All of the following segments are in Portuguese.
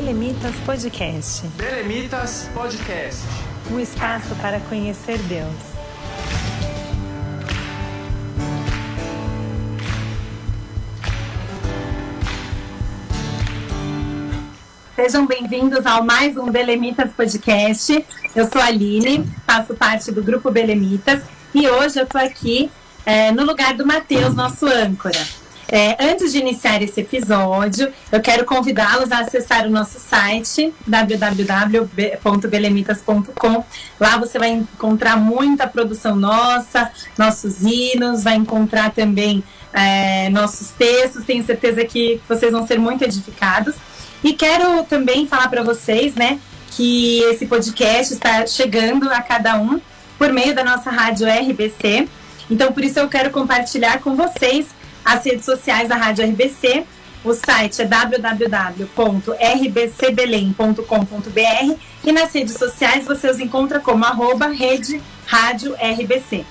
Belemitas Podcast. Belemitas Podcast. Um espaço para conhecer Deus. Sejam bem-vindos ao mais um Belemitas Podcast. Eu sou a Aline, faço parte do grupo Belemitas e hoje eu estou aqui é, no lugar do Matheus, nosso âncora. É, antes de iniciar esse episódio, eu quero convidá-los a acessar o nosso site www.belemitas.com. Lá você vai encontrar muita produção nossa, nossos hinos, vai encontrar também é, nossos textos. Tenho certeza que vocês vão ser muito edificados. E quero também falar para vocês, né, que esse podcast está chegando a cada um por meio da nossa rádio RBC. Então, por isso eu quero compartilhar com vocês as redes sociais da Rádio RBC. O site é www.rbcbelém.com.br e nas redes sociais você os encontra como arroba rede rádio RBC.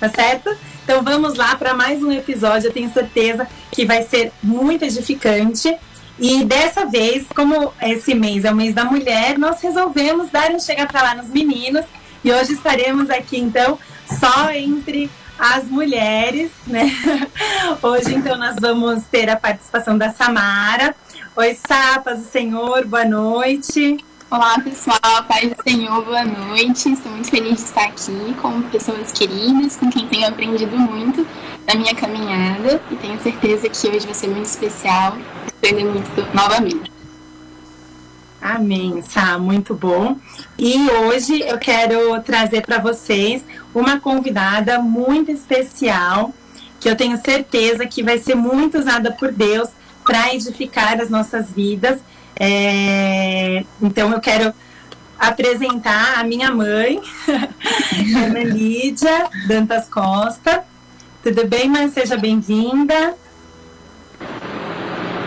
Tá certo? Então vamos lá para mais um episódio. Eu tenho certeza que vai ser muito edificante. E dessa vez, como esse mês é o mês da mulher, nós resolvemos dar um chega para lá nos meninos. E hoje estaremos aqui então só entre as mulheres, né? Hoje, então, nós vamos ter a participação da Samara. Oi, Sapas do Senhor, boa noite. Olá, pessoal, paz do Senhor, boa noite. Estou muito feliz de estar aqui com pessoas queridas, com quem tenho aprendido muito na minha caminhada e tenho certeza que hoje vai ser muito especial, aprender muito novamente. Amém, Sá, muito bom. E hoje eu quero trazer para vocês uma convidada muito especial, que eu tenho certeza que vai ser muito usada por Deus para edificar as nossas vidas. É... Então eu quero apresentar a minha mãe, Ana Lídia Dantas Costa. Tudo bem, mãe? Seja bem-vinda.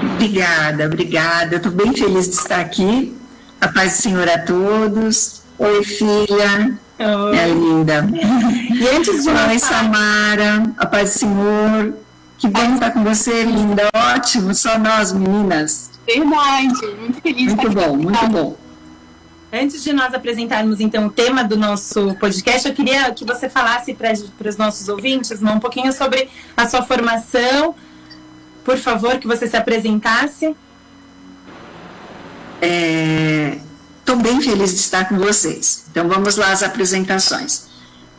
Obrigada, obrigada. Estou bem feliz de estar aqui. A paz do Senhor a todos. Oi, filha. Oi. É linda. E antes de Oi, Samara. A paz do Senhor. Que bom estar com você, linda. Ótimo. Só nós, meninas. Verdade. Muito feliz. Muito bom, muito bom. Antes de nós apresentarmos então o tema do nosso podcast, eu queria que você falasse para os nossos ouvintes um pouquinho sobre a sua formação, por favor, que você se apresentasse. Estou é, bem feliz de estar com vocês. Então, vamos lá às apresentações.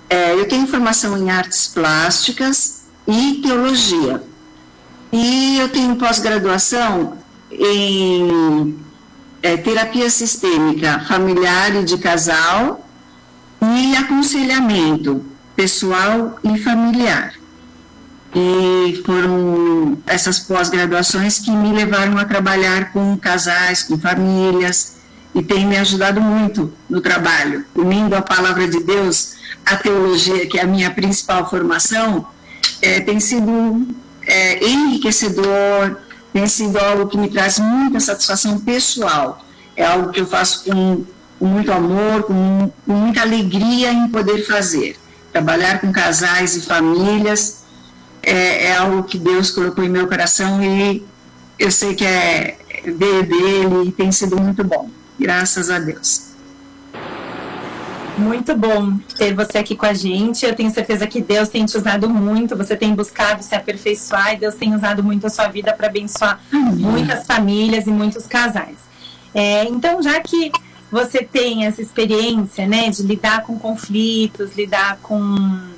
É, eu tenho formação em artes plásticas e teologia. E eu tenho pós-graduação em é, terapia sistêmica familiar e de casal e aconselhamento pessoal e familiar. E foram essas pós-graduações que me levaram a trabalhar com casais, com famílias, e tem me ajudado muito no trabalho. Unindo a palavra de Deus, a teologia, que é a minha principal formação, é, tem sido é, enriquecedor, tem sido algo que me traz muita satisfação pessoal. É algo que eu faço com, com muito amor, com, com muita alegria em poder fazer. Trabalhar com casais e famílias é, é, algo que Deus colocou em meu coração e eu sei que é veio dele e tem sido muito bom. Graças a Deus. Muito bom ter você aqui com a gente. Eu tenho certeza que Deus tem te usado muito. Você tem buscado se aperfeiçoar e Deus tem usado muito a sua vida para abençoar muitas famílias e muitos casais. É, então, já que você tem essa experiência, né, de lidar com conflitos, lidar com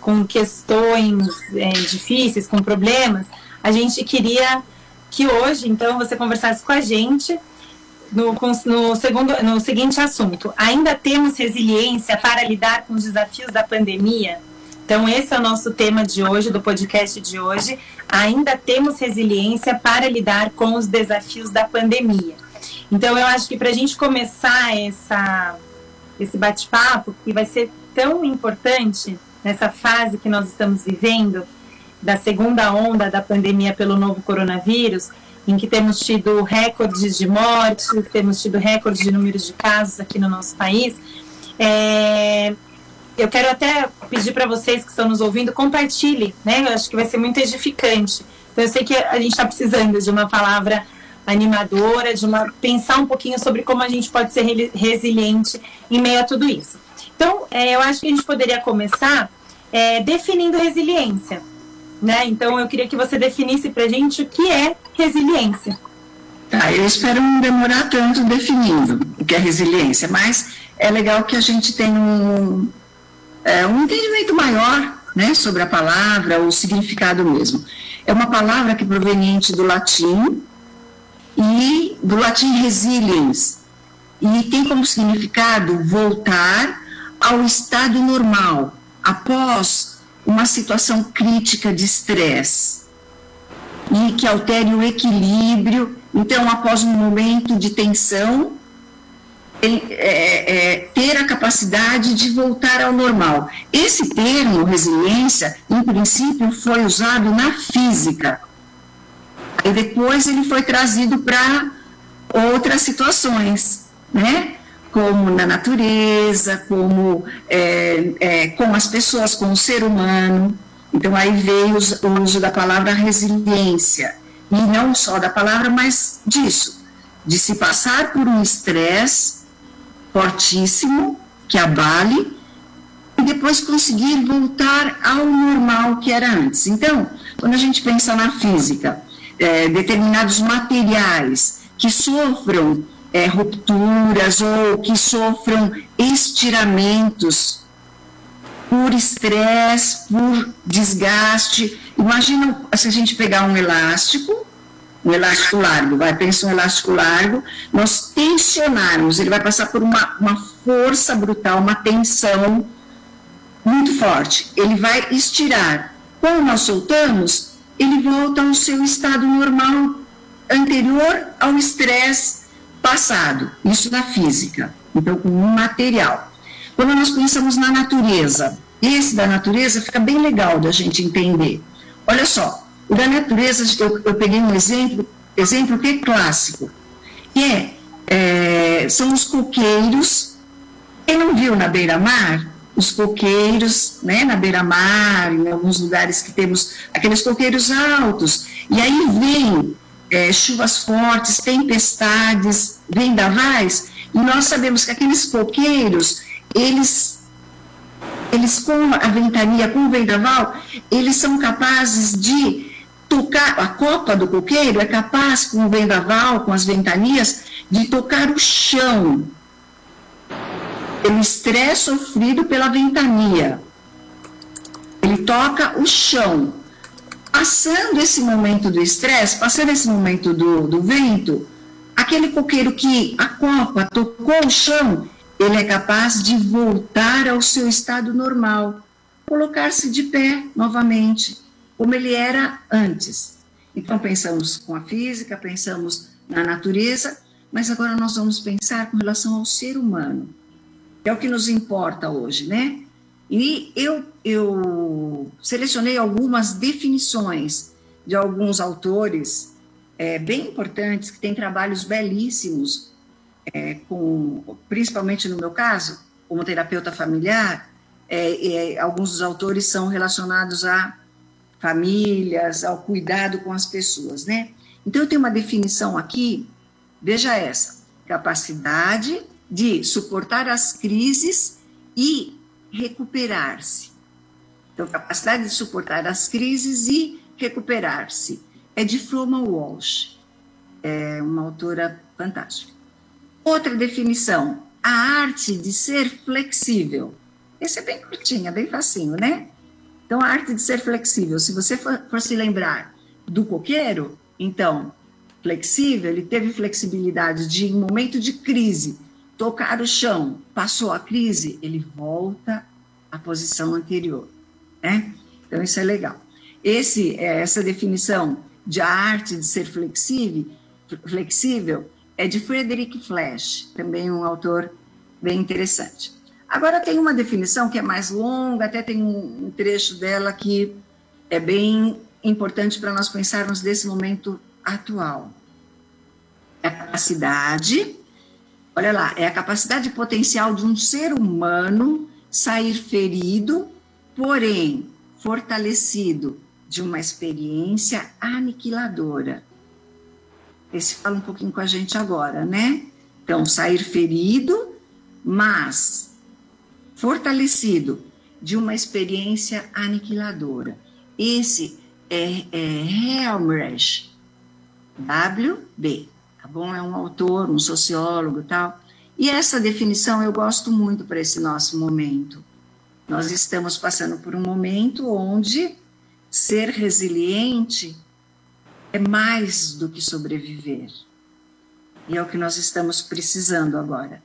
com questões é, difíceis, com problemas, a gente queria que hoje, então, você conversasse com a gente no, no, segundo, no seguinte assunto: ainda temos resiliência para lidar com os desafios da pandemia? Então, esse é o nosso tema de hoje, do podcast de hoje. Ainda temos resiliência para lidar com os desafios da pandemia. Então, eu acho que para a gente começar essa, esse bate-papo, que vai ser tão importante, nessa fase que nós estamos vivendo, da segunda onda da pandemia pelo novo coronavírus, em que temos tido recordes de mortes, temos tido recordes de números de casos aqui no nosso país. É, eu quero até pedir para vocês que estão nos ouvindo, compartilhe, né? Eu acho que vai ser muito edificante. Então, eu sei que a gente está precisando de uma palavra animadora, de uma pensar um pouquinho sobre como a gente pode ser resiliente em meio a tudo isso. Então, é, eu acho que a gente poderia começar é, definindo resiliência. Né? Então, eu queria que você definisse para a gente o que é resiliência. Tá, eu espero não demorar tanto definindo o que é resiliência, mas é legal que a gente tenha um, é, um entendimento maior né, sobre a palavra, o significado mesmo. É uma palavra que é proveniente do latim e do latim resilience, e tem como significado voltar ao estado normal após uma situação crítica de estresse e que altere o equilíbrio. Então, após um momento de tensão, é, é, ter a capacidade de voltar ao normal. Esse termo, resiliência, em princípio, foi usado na física. E depois ele foi trazido para outras situações, né? Como na natureza, como é, é, com as pessoas, com o ser humano. Então aí veio o uso da palavra resiliência. E não só da palavra, mas disso. De se passar por um estresse fortíssimo, que abale, e depois conseguir voltar ao normal que era antes. Então, quando a gente pensa na física, é, determinados materiais que sofram é, rupturas ou que sofram estiramentos por estresse, por desgaste. Imagina se a gente pegar um elástico um elástico largo, vai, pensa um elástico largo, nós tensionarmos, ele vai passar por uma, uma força brutal, uma tensão muito forte, ele vai estirar. Quando nós soltamos, ele volta ao seu estado normal anterior ao estresse passado, isso na física, então com um material. Quando nós pensamos na natureza, esse da natureza fica bem legal da gente entender. Olha só, o da natureza, eu, eu peguei um exemplo, exemplo que é clássico, que é, é são os coqueiros. Quem não viu na beira-mar, os coqueiros, né, na beira-mar, em alguns lugares que temos aqueles coqueiros altos, e aí vem é, chuvas fortes, tempestades, vendavais, e nós sabemos que aqueles coqueiros, eles, eles com a ventania, com o vendaval, eles são capazes de tocar, a copa do coqueiro é capaz, com o vendaval, com as ventanias, de tocar o chão, pelo estresse sofrido pela ventania. Ele toca o chão. Passando esse momento do estresse, passando esse momento do, do vento, aquele coqueiro que a copa tocou o chão, ele é capaz de voltar ao seu estado normal, colocar-se de pé novamente como ele era antes. Então, pensamos com a física, pensamos na natureza, mas agora nós vamos pensar com relação ao ser humano, que é o que nos importa hoje, né? E eu, eu selecionei algumas definições de alguns autores é, bem importantes, que têm trabalhos belíssimos, é, com, principalmente no meu caso, como terapeuta familiar, é, é alguns dos autores são relacionados a famílias, ao cuidado com as pessoas, né? Então, eu tenho uma definição aqui, veja essa: capacidade de suportar as crises e recuperar-se. Então, capacidade de suportar as crises e recuperar-se. É de Froma Walsh, é uma autora fantástica. Outra definição, a arte de ser flexível. Esse é bem curtinho, bem facinho, né? Então, a arte de ser flexível, se você for, for se lembrar do coqueiro, então, flexível, ele teve flexibilidade de, em momento de crise, tocar o chão, passou a crise, ele volta à posição anterior, né? Então, isso é legal. Esse, é, essa definição de arte de ser flexível, flexível é de Frederick Flash, também um autor bem interessante. Agora tem uma definição que é mais longa, até tem um trecho dela que é bem importante para nós pensarmos desse momento atual. É a capacidade, olha lá, é a capacidade potencial de um ser humano sair ferido, porém fortalecido de uma experiência aniquiladora. esse fala um pouquinho com a gente agora, né? Então, sair ferido, mas fortalecido de uma experiência aniquiladora. Esse é, é Helmreich, WB, bom? É um autor, um sociólogo tal. E essa definição eu gosto muito para esse nosso momento. Nós estamos passando por um momento onde ser resiliente é mais do que sobreviver. E é o que nós estamos precisando agora.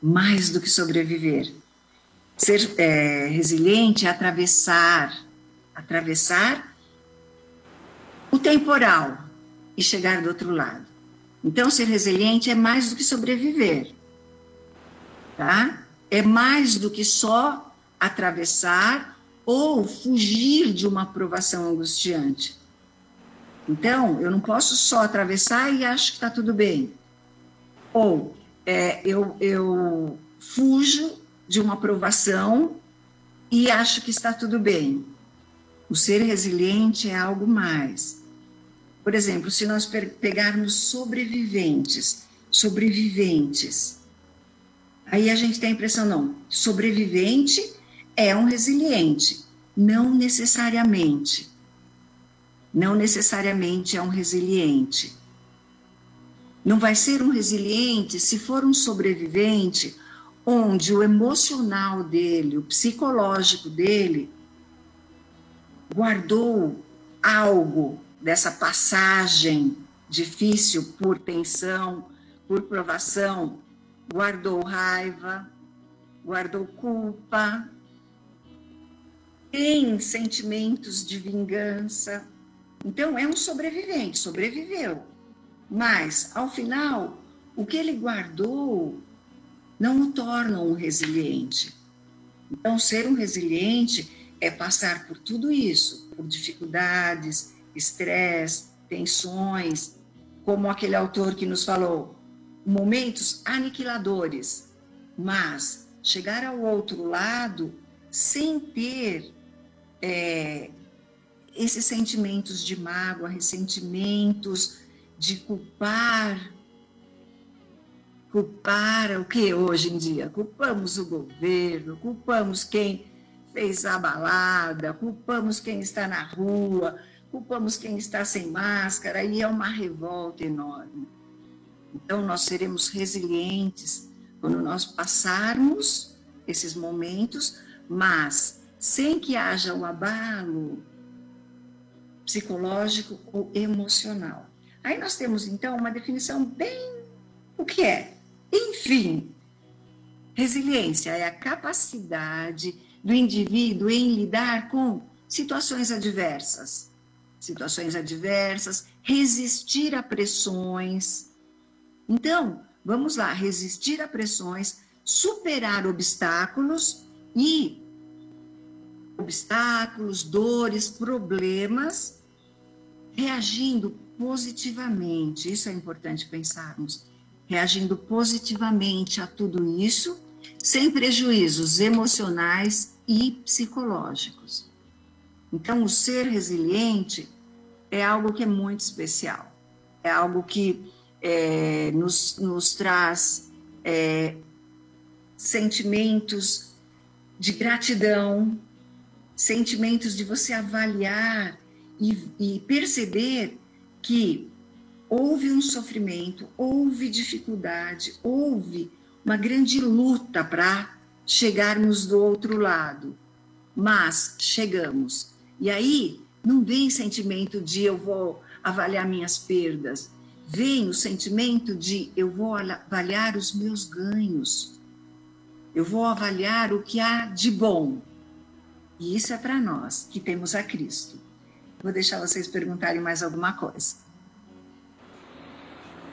Mais do que sobreviver. Ser é, resiliente é atravessar, atravessar o temporal e chegar do outro lado. Então, ser resiliente é mais do que sobreviver, tá? É mais do que só atravessar ou fugir de uma provação angustiante. Então, eu não posso só atravessar e acho que está tudo bem. Ou é, eu, eu fujo de uma provação e acho que está tudo bem. O ser resiliente é algo mais. Por exemplo, se nós pegarmos sobreviventes, sobreviventes, aí a gente tem a impressão, não, sobrevivente é um resiliente. Não necessariamente. Não necessariamente é um resiliente. Não vai ser um resiliente se for um sobrevivente onde o emocional dele, o psicológico dele, guardou algo dessa passagem difícil por tensão, por provação, guardou raiva, guardou culpa, tem sentimentos de vingança. Então, é um sobrevivente, sobreviveu. Mas, ao final, o que ele guardou não o torna um resiliente. Então, ser um resiliente é passar por tudo isso, por dificuldades, estresse, tensões, como aquele autor que nos falou, momentos aniquiladores, mas chegar ao outro lado sem ter é, esses sentimentos de mágoa, ressentimentos, de culpar. Culpar o que hoje em dia? Culpamos o governo, culpamos quem fez a balada, culpamos quem está na rua, culpamos quem está sem máscara, e é uma revolta enorme. Então, nós seremos resilientes quando nós passarmos esses momentos, mas sem que haja o abalo psicológico ou emocional. Aí nós temos, então, uma definição bem. O que é? Enfim, resiliência é a capacidade do indivíduo em lidar com situações adversas. Situações adversas, resistir a pressões. Então, vamos lá, resistir a pressões, superar obstáculos e obstáculos, dores, problemas, reagindo positivamente. Isso é importante pensarmos. Reagindo positivamente a tudo isso, sem prejuízos emocionais e psicológicos. Então, o ser resiliente é algo que é muito especial. É algo que é, nos, nos traz é, sentimentos de gratidão, sentimentos de você avaliar e, e perceber que houve um sofrimento, houve dificuldade, houve uma grande luta para chegarmos do outro lado, mas chegamos. E aí não vem sentimento de eu vou avaliar minhas perdas, vem o sentimento de eu vou avaliar os meus ganhos, eu vou avaliar o que há de bom. E isso é para nós que temos a Cristo. Vou deixar vocês perguntarem mais alguma coisa.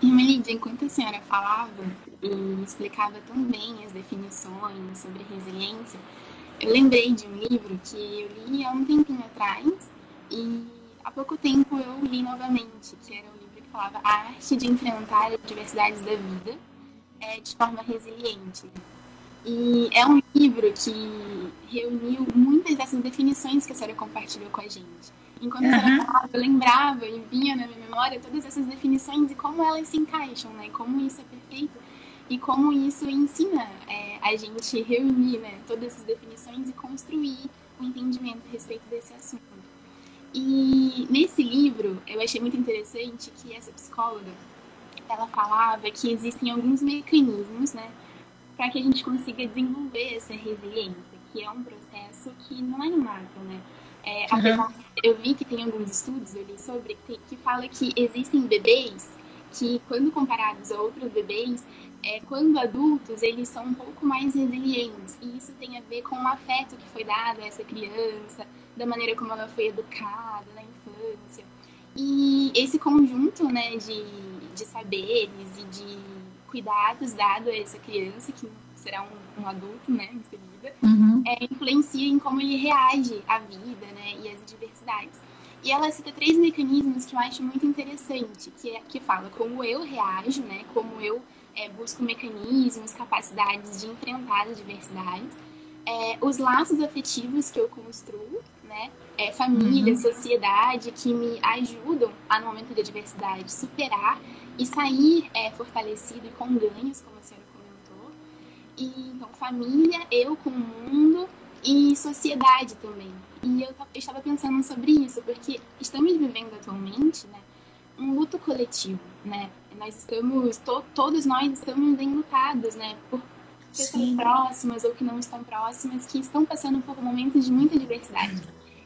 Irmã Lídia, enquanto a senhora falava e explicava tão bem as definições sobre resiliência, eu lembrei de um livro que eu li há um tempinho atrás e há pouco tempo eu li novamente, que era um livro que falava A Arte de Enfrentar as Diversidades da Vida é, de Forma Resiliente. E é um livro que reuniu muitas dessas definições que a senhora compartilhou com a gente. Enquanto uhum. você falava, eu lembrava e vinha na minha memória todas essas definições e como elas se encaixam, né? Como isso é perfeito e como isso ensina é, a gente reunir né, todas essas definições e construir o um entendimento a respeito desse assunto. E nesse livro, eu achei muito interessante que essa psicóloga, ela falava que existem alguns mecanismos, né, para que a gente consiga desenvolver essa resiliência, que é um processo que não é inato, né? É, uhum. eu vi que tem alguns estudos, eu li sobre, que, que fala que existem bebês que, quando comparados a outros bebês, é, quando adultos, eles são um pouco mais resilientes. E isso tem a ver com o afeto que foi dado a essa criança, da maneira como ela foi educada na infância. E esse conjunto né, de, de saberes e de cuidados dado a essa criança, que será um, um adulto né, em seguida, uhum. é, influencia em como ele reage à vida né, e às adversidades. E ela cita três mecanismos que eu acho muito interessante, que, é, que fala como eu reajo, né, como eu é, busco mecanismos, capacidades de enfrentar as adversidades, é, os laços afetivos que eu construo, né? É, família, uhum. sociedade, que me ajudam a, no momento de adversidade, superar e sair é, fortalecido e com ganhos, como a senhora comentou. E, então, família, eu com o mundo e sociedade também. E eu, estava pensando sobre isso, porque estamos vivendo atualmente, né? um luto coletivo, né? Nós estamos, to, todos nós estamos enlutados, né? Por pessoas Sim. próximas ou que não estão próximas, que estão passando por momentos de muita diversidade.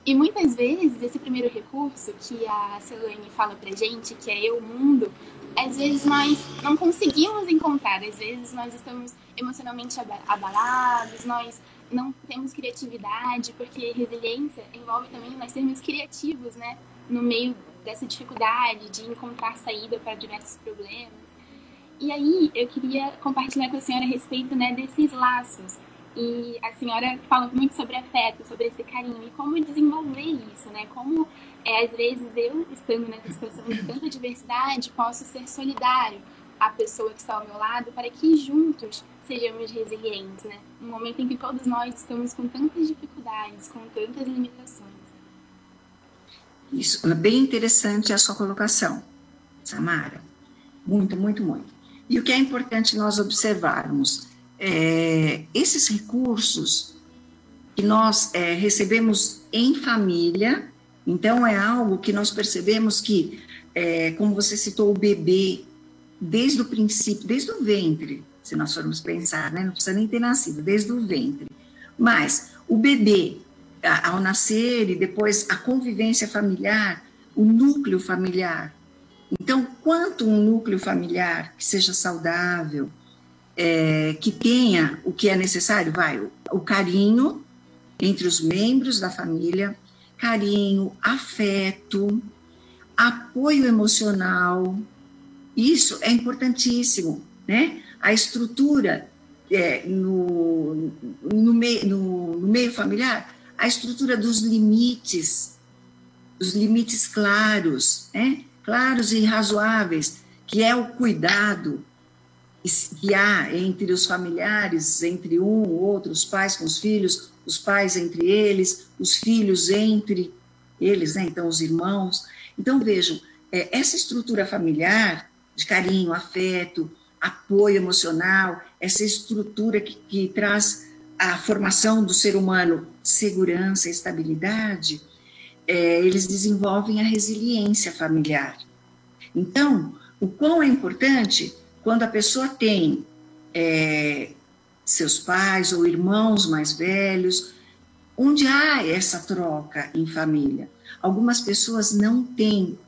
E muitas vezes, esse primeiro recurso que a Celane fala pra gente, que é eu, o mundo, às vezes nós não conseguimos encontrar, às vezes nós estamos emocionalmente abalados, nós não temos criatividade, porque resiliência envolve também nós sermos criativos, né? No meio dessa dificuldade de encontrar saída para diversos problemas. E aí eu queria compartilhar com a senhora a respeito né, desses laços. E a senhora fala muito sobre afeto, sobre esse carinho e como desenvolver isso, né? Como é, às vezes eu, estando nessa situação de tanta diversidade, posso ser solidário à pessoa que está ao meu lado para que juntos sejamos resilientes, né? Um momento em que todos nós estamos com tantas dificuldades, com tantas limitações. Isso é bem interessante a sua colocação, Samara. Muito, muito, muito. E o que é importante nós observarmos, é, esses recursos que nós é, recebemos em família, então é algo que nós percebemos que, é, como você citou, o bebê, desde o princípio, desde o ventre, se nós formos pensar, né, não precisa nem ter nascido, desde o ventre. Mas o bebê, ao nascer e depois a convivência familiar, o núcleo familiar. Então, quanto um núcleo familiar que seja saudável, é, que tenha o que é necessário, vai, o, o carinho entre os membros da família, carinho, afeto, apoio emocional, isso é importantíssimo, né? A estrutura é, no, no, meio, no, no meio familiar a estrutura dos limites, os limites claros, né? claros e razoáveis, que é o cuidado que há entre os familiares, entre um ou outro, os pais com os filhos, os pais entre eles, os filhos entre eles, né? então os irmãos. Então vejam, é, essa estrutura familiar de carinho, afeto, apoio emocional, essa estrutura que, que traz a formação do ser humano, segurança, estabilidade, é, eles desenvolvem a resiliência familiar. Então, o quão é importante quando a pessoa tem é, seus pais ou irmãos mais velhos, onde há essa troca em família. Algumas pessoas não têm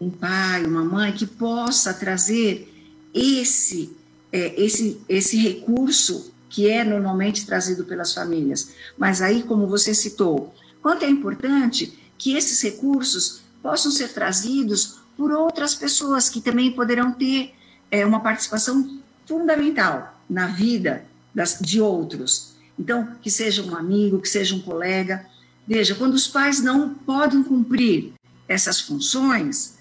um pai, uma mãe que possa trazer esse, é, esse, esse recurso que é normalmente trazido pelas famílias. Mas aí, como você citou, quanto é importante que esses recursos possam ser trazidos por outras pessoas que também poderão ter é, uma participação fundamental na vida das, de outros. Então, que seja um amigo, que seja um colega. Veja, quando os pais não podem cumprir essas funções,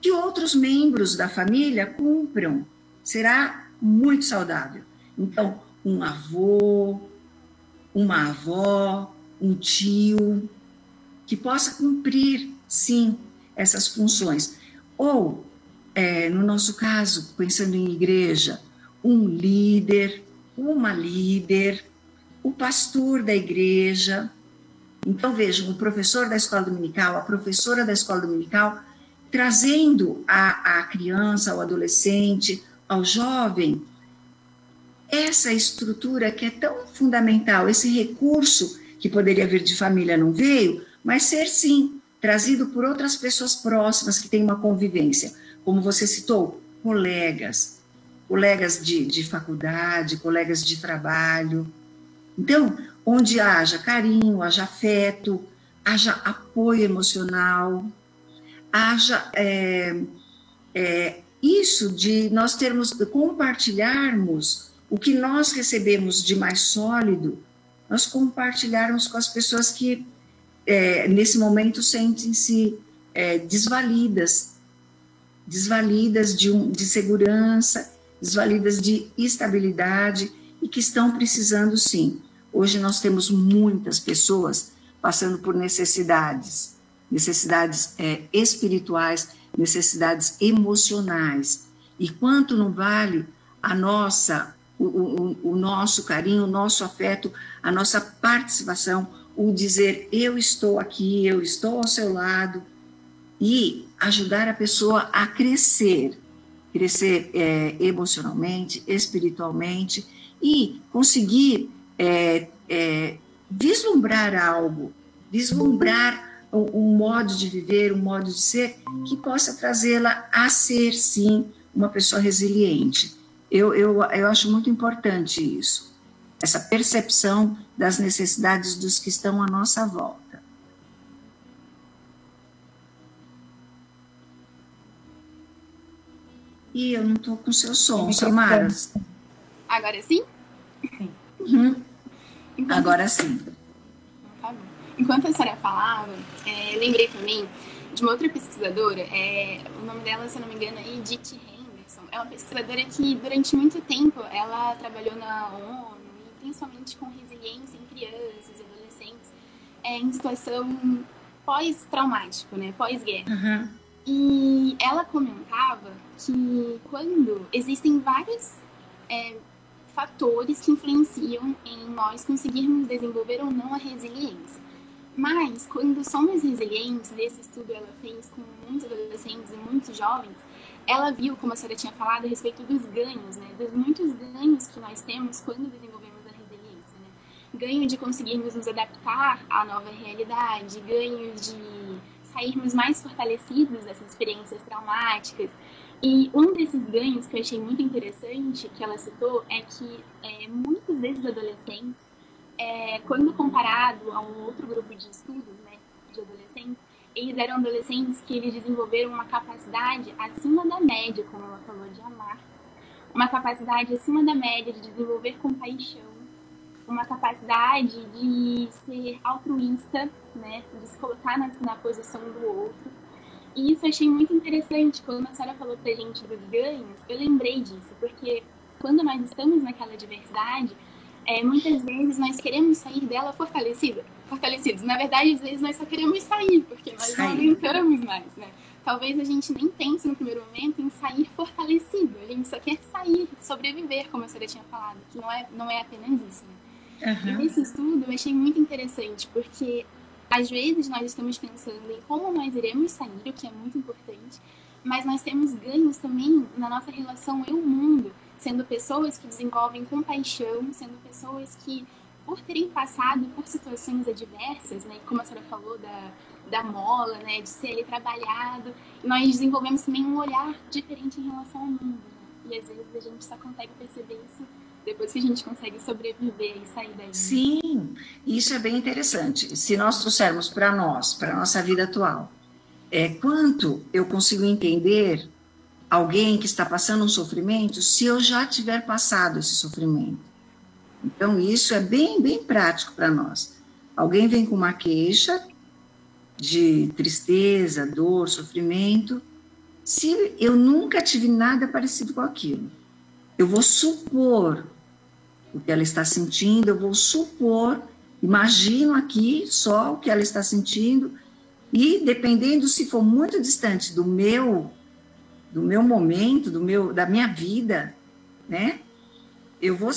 que outros membros da família cumpram. Será muito saudável. Então, um avô, uma avó, um tio, que possa cumprir, sim, essas funções. Ou, é, no nosso caso, pensando em igreja, um líder, uma líder, o pastor da igreja. Então, vejam, o professor da escola dominical, a professora da escola dominical, trazendo à, criança, ao adolescente, ao jovem, essa estrutura que é tão fundamental, esse recurso que poderia vir de família não veio, mas ser sim trazido por outras pessoas próximas que têm uma convivência, como você citou, colegas, colegas de, de faculdade, colegas de trabalho. Então, onde haja carinho, haja afeto, haja apoio emocional, haja é, é, isso de nós termos, compartilharmos o que nós recebemos de mais sólido, nós compartilharmos com as pessoas que é, nesse momento sentem-se é, desvalidas, desvalidas de, um, de segurança, desvalidas de estabilidade e que estão precisando sim. Hoje nós temos muitas pessoas passando por necessidades, necessidades é, espirituais, necessidades emocionais. E quanto não vale a nossa, o, o, o nosso carinho, o nosso afeto, a nossa participação, o dizer eu estou aqui, eu estou ao seu lado e ajudar a pessoa a crescer, crescer é, emocionalmente, espiritualmente e conseguir é, é, vislumbrar algo, vislumbrar um, modo de viver, um modo de ser que possa trazê-la a ser sim uma pessoa resiliente. Eu, eu, eu acho muito importante isso essa percepção das necessidades dos que estão à nossa volta. E eu não estou com seu som, Samara. Agora sim? Uhum. Agora sim. Enquanto a senhora falava, é, lembrei também de uma outra pesquisadora, é, o nome dela, se eu não me engano, é Edith Henderson. É uma pesquisadora que, durante muito tempo, ela trabalhou na ONU, principalmente com resiliência em crianças e adolescentes, é, em situação pós-traumático, né, pós-guerra. Uhum. E ela comentava que quando existem vários é, fatores que influenciam em nós conseguirmos desenvolver ou não a resiliência. Mas, quando somos resilientes, esse estudo ela fez com muitos adolescentes e muitos jovens, ela viu, como a senhora tinha falado, a respeito dos ganhos, né? Dos muitos ganhos que nós temos quando desenvolvemos ganho de conseguirmos nos adaptar à nova realidade, ganho de sairmos mais fortalecidos dessas experiências traumáticas. E um desses ganhos que eu achei muito interessante, que ela citou, é que é, muitos desses adolescentes, é, quando comparado a um outro grupo de estudos né, de adolescentes, eles eram adolescentes que eles desenvolveram uma capacidade acima da média, como ela falou, de amar, uma capacidade acima da média de desenvolver compaixão, uma capacidade de ser altruísta, né, de se colocar na, na posição do outro. E isso eu achei muito interessante. Quando a senhora falou pra gente dos ganhos, eu lembrei disso, porque quando nós estamos naquela diversidade, é, muitas vezes nós queremos sair dela fortalecida, fortalecidos. Na verdade, às vezes nós só queremos sair, porque nós sair. não aguentamos mais, né? Talvez a gente nem pense no primeiro momento em sair fortalecido. A gente só quer sair, sobreviver, como a senhora tinha falado, que não é, não é apenas isso, né? Uhum. E nesse estudo eu achei muito interessante, porque às vezes nós estamos pensando em como nós iremos sair, o que é muito importante, mas nós temos ganhos também na nossa relação eu-mundo, sendo pessoas que desenvolvem compaixão, sendo pessoas que, por terem passado por situações adversas, né, como a senhora falou da, da mola, né, de ser ali trabalhado, nós desenvolvemos também um olhar diferente em relação ao mundo. Né? E às vezes a gente só consegue perceber isso depois que a gente consegue sobreviver e sair daí. Sim, isso é bem interessante. Se nós trouxermos para nós, para nossa vida atual, é quanto eu consigo entender alguém que está passando um sofrimento se eu já tiver passado esse sofrimento. Então, isso é bem, bem prático para nós. Alguém vem com uma queixa de tristeza, dor, sofrimento, se eu nunca tive nada parecido com aquilo, eu vou supor o que ela está sentindo, eu vou supor imagino aqui só o que ela está sentindo e dependendo se for muito distante do meu do meu momento, do meu da minha vida, né? Eu vou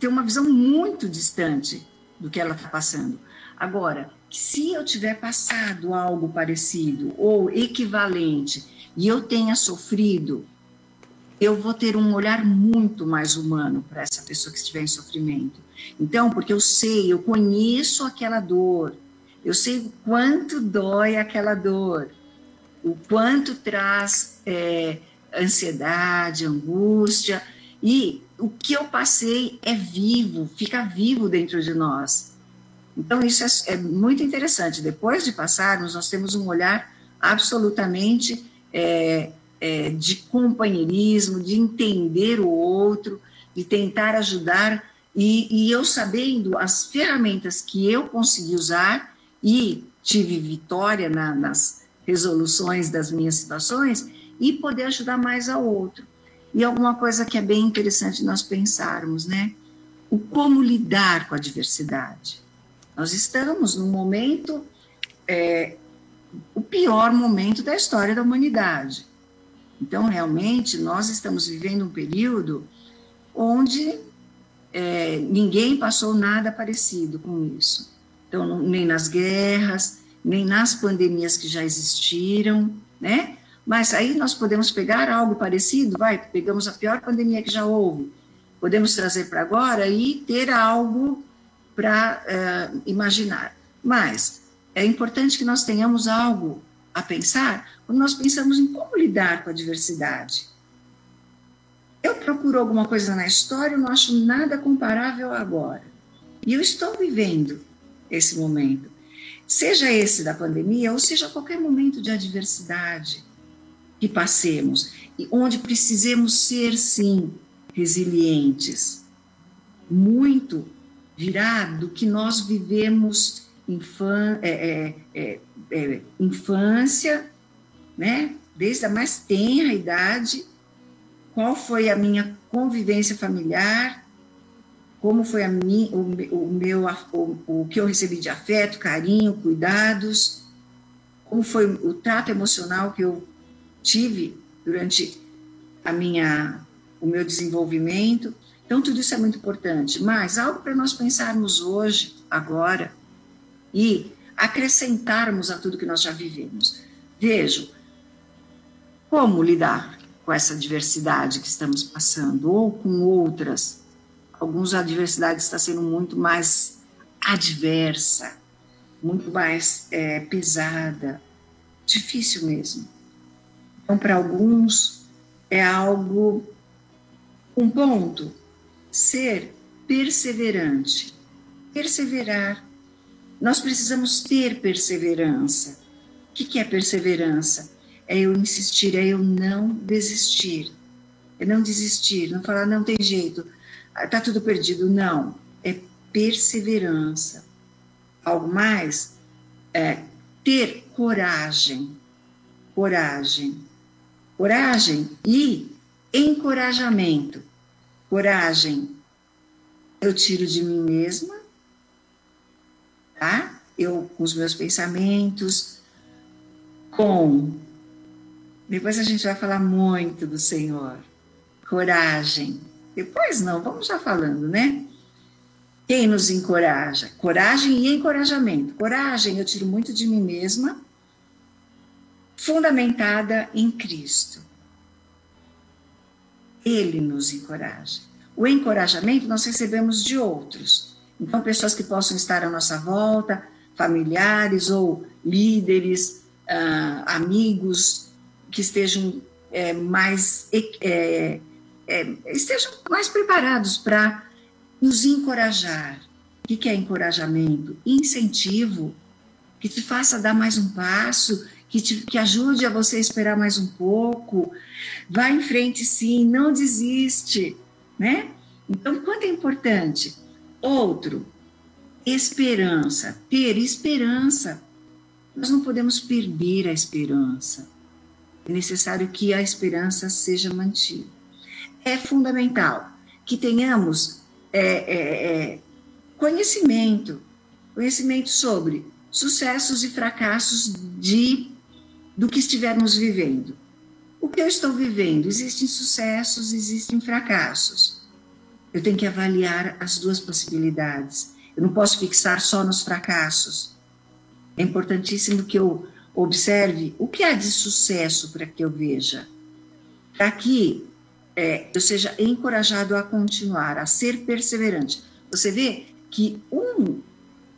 ter uma visão muito distante do que ela está passando. Agora, se eu tiver passado algo parecido ou equivalente e eu tenha sofrido, eu vou ter um olhar muito mais humano para essa pessoa que estiver em sofrimento. Então, porque eu sei, eu conheço aquela dor, eu sei o quanto dói aquela dor, o quanto traz é, ansiedade, angústia, e o que eu passei é vivo, fica vivo dentro de nós. Então, isso é, é muito interessante. Depois de passarmos, nós temos um olhar absolutamente é, é, de companheirismo, de entender o outro, de tentar ajudar, e, e eu sabendo as ferramentas que eu consegui usar e tive vitória na, nas resoluções das minhas situações, e poder ajudar mais ao outro. E alguma coisa que é bem interessante nós pensarmos, né? O como lidar com a diversidade. Nós estamos num momento, é, o pior momento da história da humanidade. Então, realmente, nós estamos vivendo um período onde é, ninguém passou nada parecido com isso. Então, nem nas guerras, nem nas pandemias que já existiram, né? Mas aí nós podemos pegar algo parecido, vai, pegamos a pior pandemia que já houve, podemos trazer para agora e ter algo para uh, imaginar. Mas é importante que nós tenhamos algo a pensar quando nós pensamos em como lidar com a diversidade. Eu procuro alguma coisa na história, eu não acho nada comparável agora. E eu estou vivendo esse momento. Seja esse da pandemia, ou seja qualquer momento de adversidade que passemos, e onde precisemos ser, sim, resilientes. Muito virá do que nós vivemos infan é, é, é, é, infância, né? desde a mais tenra idade, qual foi a minha convivência familiar, como foi a mim, o, o meu o, o que eu recebi de afeto, carinho, cuidados, como foi o trato emocional que eu tive durante a minha o meu desenvolvimento. Então, tudo isso é muito importante. Mas algo para nós pensarmos hoje, agora, e acrescentarmos a tudo que nós já vivemos. Vejo como lidar com essa diversidade que estamos passando, ou com outras. Alguns a diversidade está sendo muito mais adversa, muito mais é, pesada, difícil mesmo. Então, para alguns, é algo, um ponto ser perseverante. Perseverar. Nós precisamos ter perseverança. O que é perseverança? É eu insistir, é eu não desistir. É não desistir, não falar, não tem jeito, está tudo perdido. Não. É perseverança. Algo mais? É ter coragem. Coragem. Coragem e encorajamento coragem, eu tiro de mim mesma, tá? Eu, com os meus pensamentos, com. Depois a gente vai falar muito do Senhor. Coragem. Depois não, vamos já falando, né? Quem nos encoraja? Coragem e encorajamento. Coragem eu tiro muito de mim mesma, fundamentada em Cristo. Ele nos encoraja. O encorajamento nós recebemos de outros. Então, pessoas que possam estar à nossa volta, familiares ou líderes, uh, amigos que estejam é, mais é, é, estejam mais preparados para nos encorajar. O que é encorajamento? Incentivo que te faça dar mais um passo, que, te, que ajude a você esperar mais um pouco. Vá em frente, sim, não desiste, né? Então, quanto é importante? Outro, esperança, ter esperança. Nós não podemos perder a esperança. É necessário que a esperança seja mantida. É fundamental que tenhamos é, é, é, conhecimento conhecimento sobre sucessos e fracassos de do que estivermos vivendo. O que eu estou vivendo? Existem sucessos, existem fracassos. Eu tenho que avaliar as duas possibilidades. Eu não posso fixar só nos fracassos. É importantíssimo que eu observe o que há de sucesso para que eu veja. Para que é, eu seja encorajado a continuar, a ser perseverante. Você vê que um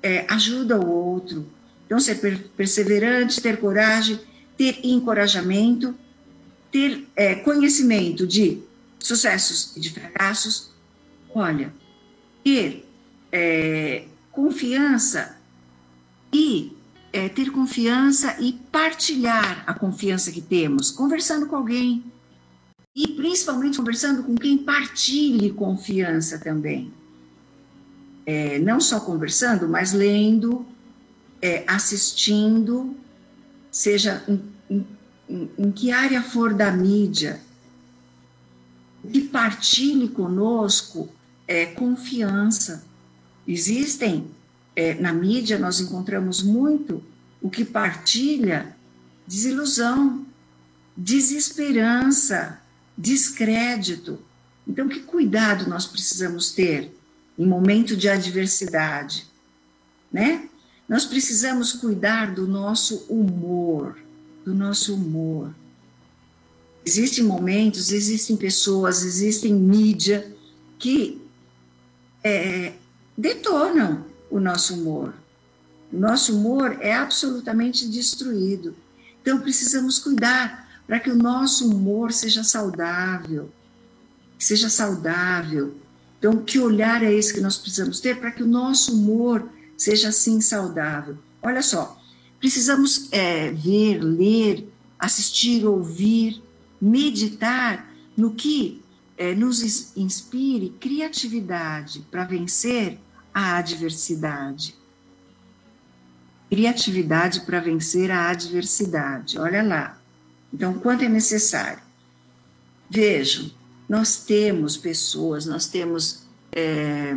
é, ajuda o outro. Então, ser perseverante, ter coragem, ter encorajamento, ter é, conhecimento de sucessos e de fracassos. Olha, ter é, confiança e é, ter confiança e partilhar a confiança que temos, conversando com alguém. E principalmente conversando com quem partilhe confiança também. É, não só conversando, mas lendo, é, assistindo, seja em, em, em, que área for da mídia, que partilhe conosco é, confiança. Existem é, na mídia nós encontramos muito o que partilha desilusão, desesperança, descrédito. Então, que cuidado nós precisamos ter em momento de adversidade, né? Nós precisamos cuidar do nosso humor, do nosso humor. Existem momentos, existem pessoas, existem mídia que é, detonam o nosso humor. O nosso humor é absolutamente destruído. Então precisamos cuidar para que o nosso humor seja saudável, seja saudável. Então que olhar é esse que nós precisamos ter para que o nosso humor seja assim saudável? Olha só, precisamos é, ver, ler, assistir, ouvir, meditar no que é, nos inspire criatividade para vencer a adversidade. Criatividade para vencer a adversidade. Olha lá. Então, quanto é necessário? Vejam, nós temos pessoas, nós temos é,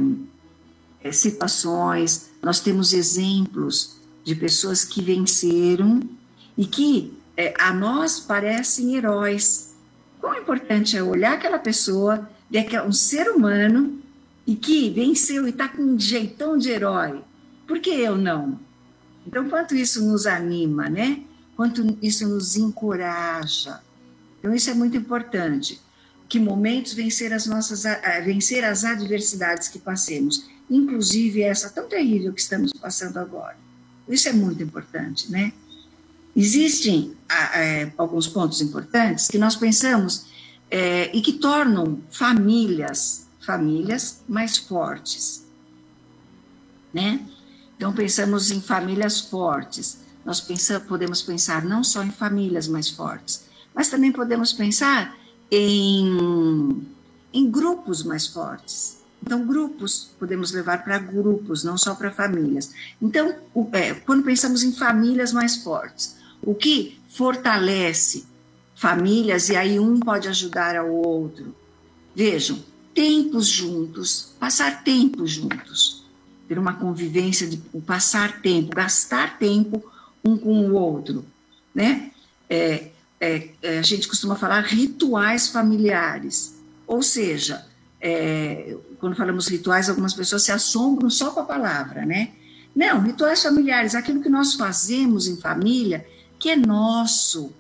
é, situações, nós temos exemplos de pessoas que venceram e que é, a nós parecem heróis. Quão importante é olhar aquela pessoa, ver que é um ser humano e que venceu e está com um jeitão de herói, por que eu não? Então, quanto isso nos anima, né? Quanto isso nos encoraja. Então, isso é muito importante. Que momentos vencer as nossas, vencer as adversidades que passemos, inclusive essa tão terrível que estamos passando agora. Isso é muito importante, né? Existem é, alguns pontos importantes que nós pensamos é, e que tornam famílias famílias mais fortes, né? Então pensamos em famílias fortes. Nós pensamos, podemos pensar não só em famílias mais fortes, mas também podemos pensar em, em grupos mais fortes. Então, grupos, podemos levar para grupos, não só para famílias. Então, o, é, quando pensamos em famílias mais fortes, o que fortalece famílias, e aí um pode ajudar ao outro. Vejam, tempos juntos, passar tempo juntos, ter uma convivência de passar tempo, gastar tempo um com o outro, né? É, é, é, a gente costuma falar rituais familiares, ou seja, é, quando falamos rituais, algumas pessoas se assombram só com a palavra, né? Não, rituais familiares, aquilo que nós fazemos em família, que é nosso.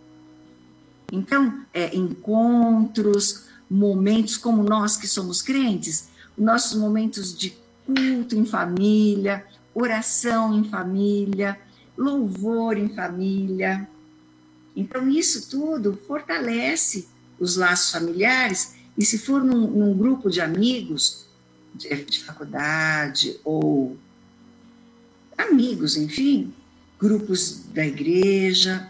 Então, é, encontros, momentos como nós que somos crentes, nossos momentos de culto em família, oração em família, louvor em família. Então, isso tudo fortalece os laços familiares, e se for num, num grupo de amigos, de, de faculdade ou amigos, enfim, grupos da igreja,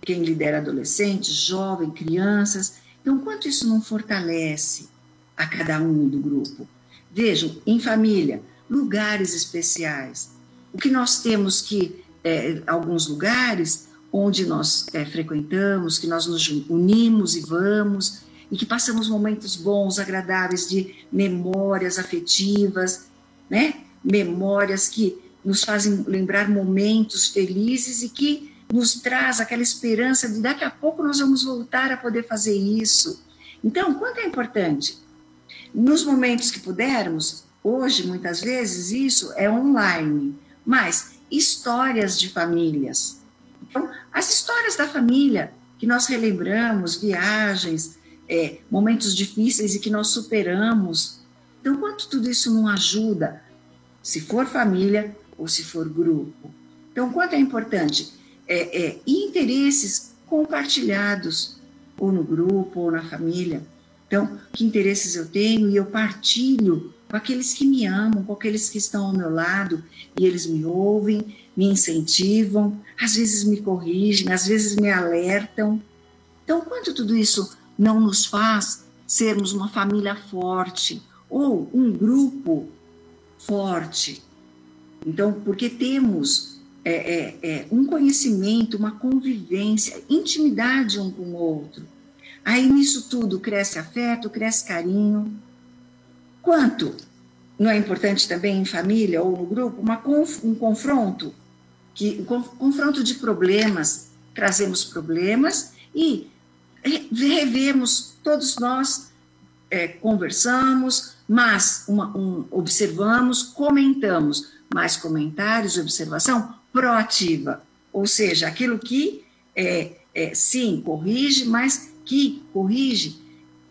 quem lidera adolescentes, jovens, crianças, então, quanto isso não fortalece a cada um do grupo? Vejam, em família, lugares especiais. O que nós temos que, é, alguns lugares onde nós é, frequentamos, que nós nos unimos e vamos, e que passamos momentos bons, agradáveis, de memórias afetivas, né? Memórias que nos fazem lembrar momentos felizes e que nos traz aquela esperança de daqui a pouco nós vamos voltar a poder fazer isso. Então, quanto é importante? Nos momentos que pudermos, hoje muitas vezes isso é online, mas histórias de famílias. Então, as histórias da família que nós relembramos, viagens, é, momentos difíceis e que nós superamos. Então, quanto tudo isso não ajuda, se for família ou se for grupo. Então, quanto é importante é, é, interesses compartilhados, ou no grupo, ou na família. Então, que interesses eu tenho e eu partilho com aqueles que me amam, com aqueles que estão ao meu lado, e eles me ouvem, me incentivam, às vezes me corrigem, às vezes me alertam. Então, quanto tudo isso não nos faz sermos uma família forte ou um grupo forte? Então, porque temos é, é, é, um conhecimento, uma convivência, intimidade um com o outro. Aí nisso tudo cresce afeto, cresce carinho, Quanto não é importante também em família ou no grupo uma um confronto, que um confronto de problemas, trazemos problemas e revemos todos nós é, conversamos, mas uma, um, observamos, comentamos, mais comentários, observação proativa, ou seja, aquilo que é, é, sim corrige, mas que corrige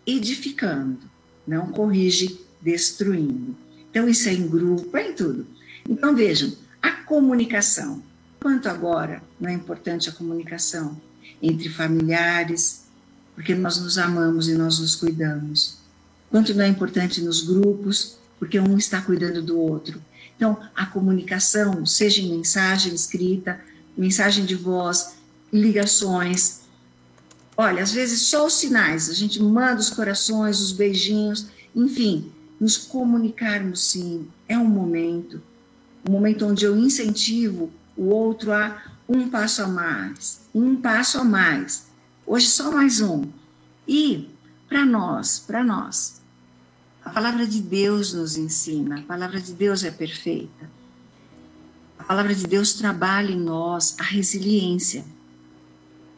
edificando, não corrige destruindo. Então, isso é em grupo, é em tudo. Então, vejam, a comunicação. Quanto agora não é importante a comunicação entre familiares, porque nós nos amamos e nós nos cuidamos. Quanto não é importante nos grupos, porque um está cuidando do outro. Então, a comunicação, seja em mensagem escrita, mensagem de voz, ligações. Olha, às vezes só os sinais, a gente manda os corações, os beijinhos, enfim, nos comunicarmos sim. É um momento, um momento onde eu incentivo o outro a um passo a mais, um passo a mais. Hoje só mais um. E para nós, para nós, a palavra de Deus nos ensina, a palavra de Deus é perfeita. A palavra de Deus trabalha em nós a resiliência.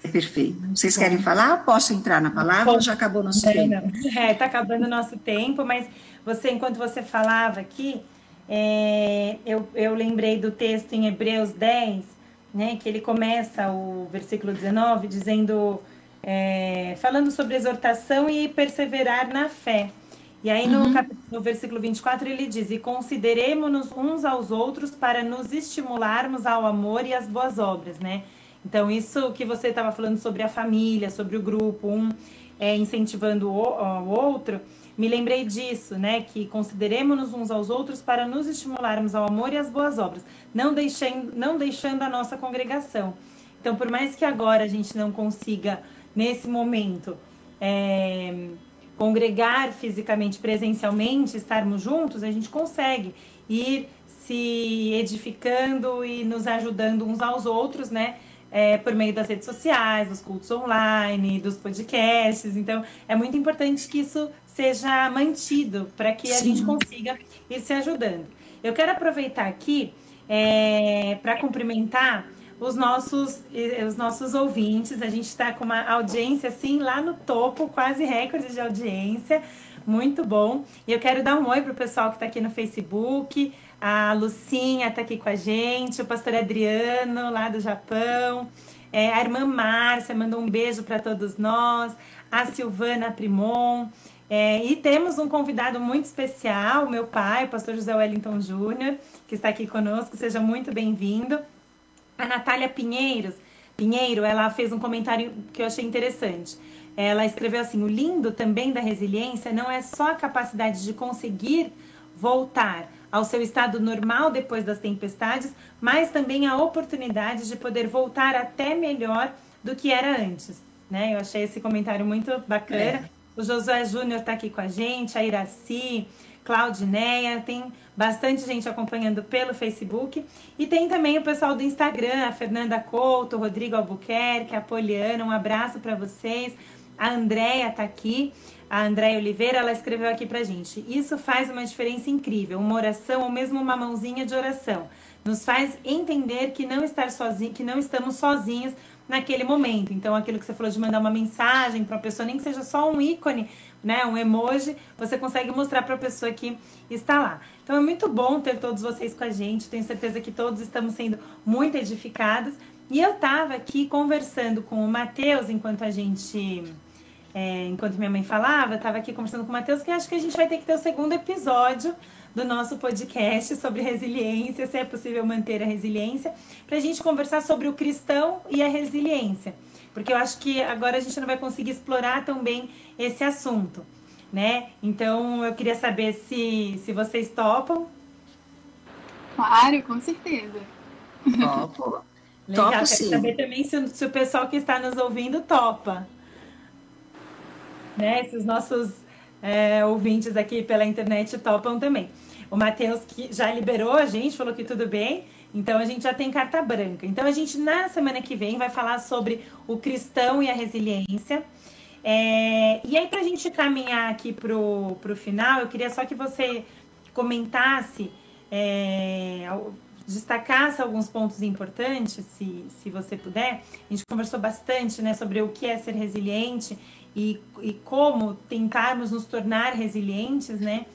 É perfeito. Vocês querem falar? Posso entrar na palavra ou já acabou nosso é, tempo? É, está acabando o nosso tempo, mas você, enquanto você falava aqui, é, eu, eu lembrei do texto em Hebreus 10, né, que ele começa o versículo 19 dizendo, é, falando sobre exortação e perseverar na fé. E aí no, uhum. capítulo, no versículo 24 ele diz: E consideremos-nos uns aos outros para nos estimularmos ao amor e às boas obras, né? Então, isso que você estava falando sobre a família, sobre o grupo, um é, incentivando o, o outro, me lembrei disso, né? Que consideremos-nos uns aos outros para nos estimularmos ao amor e às boas obras, não deixando, não deixando a nossa congregação. Então, por mais que agora a gente não consiga, nesse momento, é, congregar fisicamente, presencialmente, estarmos juntos, a gente consegue ir se edificando e nos ajudando uns aos outros, né? É, por meio das redes sociais, dos cultos online, dos podcasts. Então, é muito importante que isso seja mantido para que a Sim. gente consiga ir se ajudando. Eu quero aproveitar aqui é, para cumprimentar os nossos, os nossos ouvintes. A gente está com uma audiência assim lá no topo, quase recorde de audiência. Muito bom. E eu quero dar um oi para o pessoal que está aqui no Facebook, a Lucinha está aqui com a gente, o pastor Adriano, lá do Japão. É, a irmã Márcia mandou um beijo para todos nós. A Silvana Primon. É, e temos um convidado muito especial, meu pai, o pastor José Wellington Júnior, que está aqui conosco. Seja muito bem-vindo. A Natália Pinheiros, Pinheiro, ela fez um comentário que eu achei interessante. Ela escreveu assim: o lindo também da resiliência não é só a capacidade de conseguir voltar ao seu estado normal depois das tempestades, mas também a oportunidade de poder voltar até melhor do que era antes. Né? Eu achei esse comentário muito bacana. É. O Josué Júnior está aqui com a gente, a Iraci, Claudineia, tem bastante gente acompanhando pelo Facebook. E tem também o pessoal do Instagram, a Fernanda Couto, o Rodrigo Albuquerque, a Poliana, um abraço para vocês. A Andréia está aqui. A Andréia Oliveira, ela escreveu aqui pra gente. Isso faz uma diferença incrível. Uma oração ou mesmo uma mãozinha de oração. nos faz entender que não estar sozinho, que não estamos sozinhos naquele momento. Então, aquilo que você falou de mandar uma mensagem para a pessoa, nem que seja só um ícone, né, um emoji, você consegue mostrar para a pessoa que está lá. Então, é muito bom ter todos vocês com a gente. Tenho certeza que todos estamos sendo muito edificados. E eu estava aqui conversando com o Matheus enquanto a gente. É, enquanto minha mãe falava, estava aqui conversando com o Matheus, que acho que a gente vai ter que ter o segundo episódio do nosso podcast sobre resiliência, se é possível manter a resiliência, para a gente conversar sobre o cristão e a resiliência. Porque eu acho que agora a gente não vai conseguir explorar tão bem esse assunto, né? Então eu queria saber se, se vocês topam. Claro, com certeza. Topo. Legal, Topo, quero saber também se, se o pessoal que está nos ouvindo topa. Né? Se os nossos é, ouvintes aqui pela internet topam também. O Matheus que já liberou a gente, falou que tudo bem. Então a gente já tem carta branca. Então a gente na semana que vem vai falar sobre o cristão e a resiliência. É, e aí, para a gente caminhar aqui para o final, eu queria só que você comentasse, é, destacasse alguns pontos importantes, se, se você puder. A gente conversou bastante né, sobre o que é ser resiliente e, e como tentarmos nos tornar resilientes, né?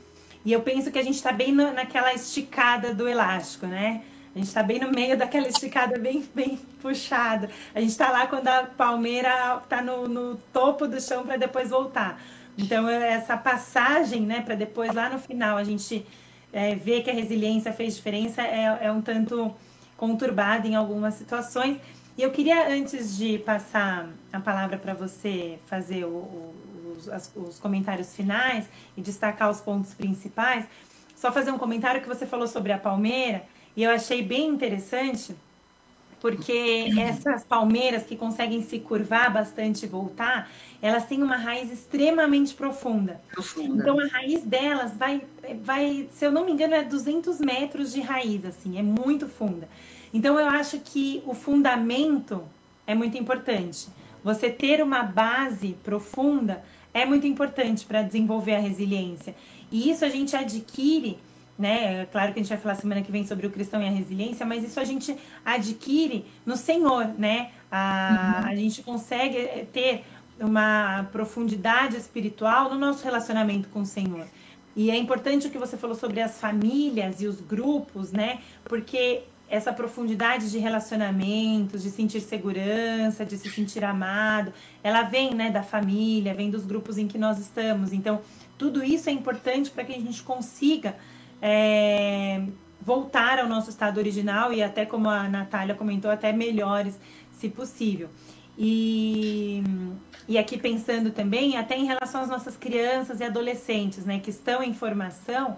E eu penso que a gente está bem no, naquela esticada do elástico, né? A gente está bem no meio daquela esticada bem, bem puxada. A gente está lá quando a palmeira está no, no topo do chão para depois voltar. Então, essa passagem, né, para depois lá no final a gente é, ver que a resiliência fez diferença é, é um tanto conturbada em algumas situações. E eu queria, antes de passar a palavra para você fazer o, o, os, as, os comentários finais e destacar os pontos principais, só fazer um comentário que você falou sobre a palmeira, e eu achei bem interessante, porque essas palmeiras que conseguem se curvar bastante e voltar, elas têm uma raiz extremamente profunda. profunda. Então a raiz delas vai, vai, se eu não me engano, é 200 metros de raiz, assim, é muito funda. Então eu acho que o fundamento é muito importante. Você ter uma base profunda é muito importante para desenvolver a resiliência. E isso a gente adquire, né? É claro que a gente vai falar semana que vem sobre o cristão e a resiliência, mas isso a gente adquire no Senhor, né? A, uhum. a gente consegue eh, ter uma profundidade espiritual no nosso relacionamento com o Senhor. E é importante o que você falou sobre as famílias e os grupos, né? Porque essa profundidade de relacionamentos, de sentir segurança, de se sentir amado, ela vem, né, da família, vem dos grupos em que nós estamos. Então, tudo isso é importante para que a gente consiga é, voltar ao nosso estado original e até como a Natália comentou, até melhores, se possível. E, e aqui pensando também até em relação às nossas crianças e adolescentes, né, que estão em formação,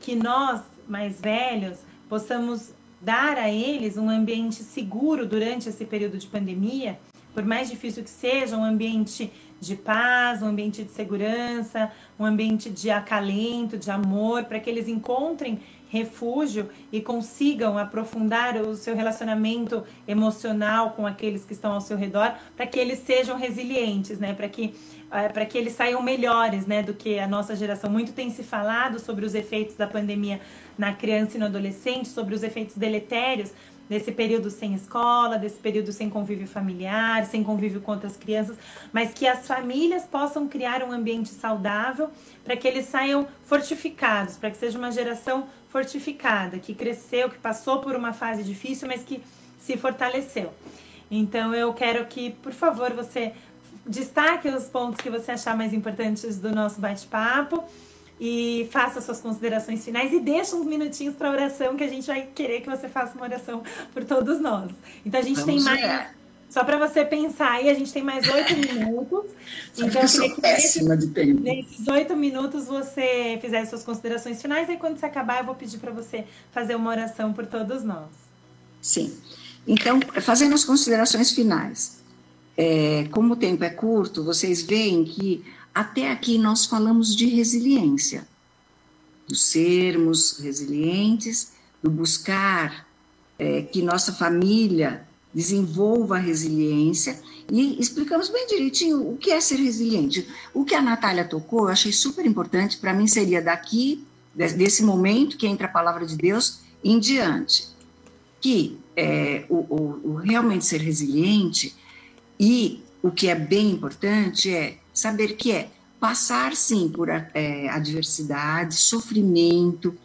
que nós mais velhos possamos dar a eles um ambiente seguro durante esse período de pandemia, por mais difícil que seja, um ambiente de paz, um ambiente de segurança, um ambiente de acalento, de amor, para que eles encontrem refúgio e consigam aprofundar o seu relacionamento emocional com aqueles que estão ao seu redor, para que eles sejam resilientes, né? Para que é, para que eles saiam melhores, né, do que a nossa geração. Muito tem se falado sobre os efeitos da pandemia na criança e no adolescente, sobre os efeitos deletérios desse período sem escola, desse período sem convívio familiar, sem convívio com outras crianças, mas que as famílias possam criar um ambiente saudável para que eles saiam fortificados, para que seja uma geração fortificada, que cresceu, que passou por uma fase difícil, mas que se fortaleceu. Então eu quero que, por favor, você destaque os pontos que você achar mais importantes do nosso bate-papo e faça suas considerações finais e deixa uns minutinhos para oração que a gente vai querer que você faça uma oração por todos nós. Então a gente Vamos tem mais só para você pensar aí, a gente tem mais oito minutos. então eu queria que péssima de tempo. nesses oito minutos você fizesse suas considerações finais e quando você acabar eu vou pedir para você fazer uma oração por todos nós. Sim. Então, fazendo as considerações finais é, como o tempo é curto, vocês veem que até aqui nós falamos de resiliência, do sermos resilientes, do buscar é, que nossa família desenvolva a resiliência e explicamos bem direitinho o que é ser resiliente. O que a Natália tocou, eu achei super importante, para mim seria daqui, desse momento que entra a palavra de Deus, em diante. que é, o, o, o realmente ser resiliente e o que é bem importante é saber que é passar sim por é, adversidade, sofrimento,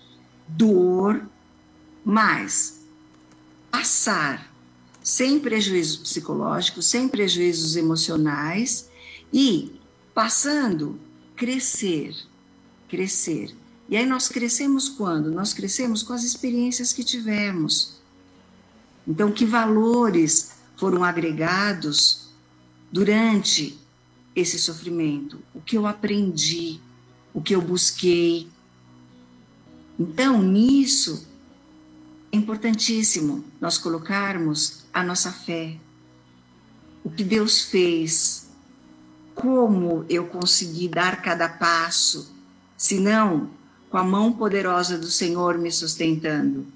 dor, mas passar sem prejuízos psicológicos, sem prejuízos emocionais e passando crescer, crescer. E aí nós crescemos quando? Nós crescemos com as experiências que tivemos. Então, que valores foram agregados durante esse sofrimento? O que eu aprendi? O que eu busquei? Então, nisso, é importantíssimo nós colocarmos a nossa fé. O que Deus fez, como eu consegui dar cada passo, se não com a mão poderosa do Senhor me sustentando.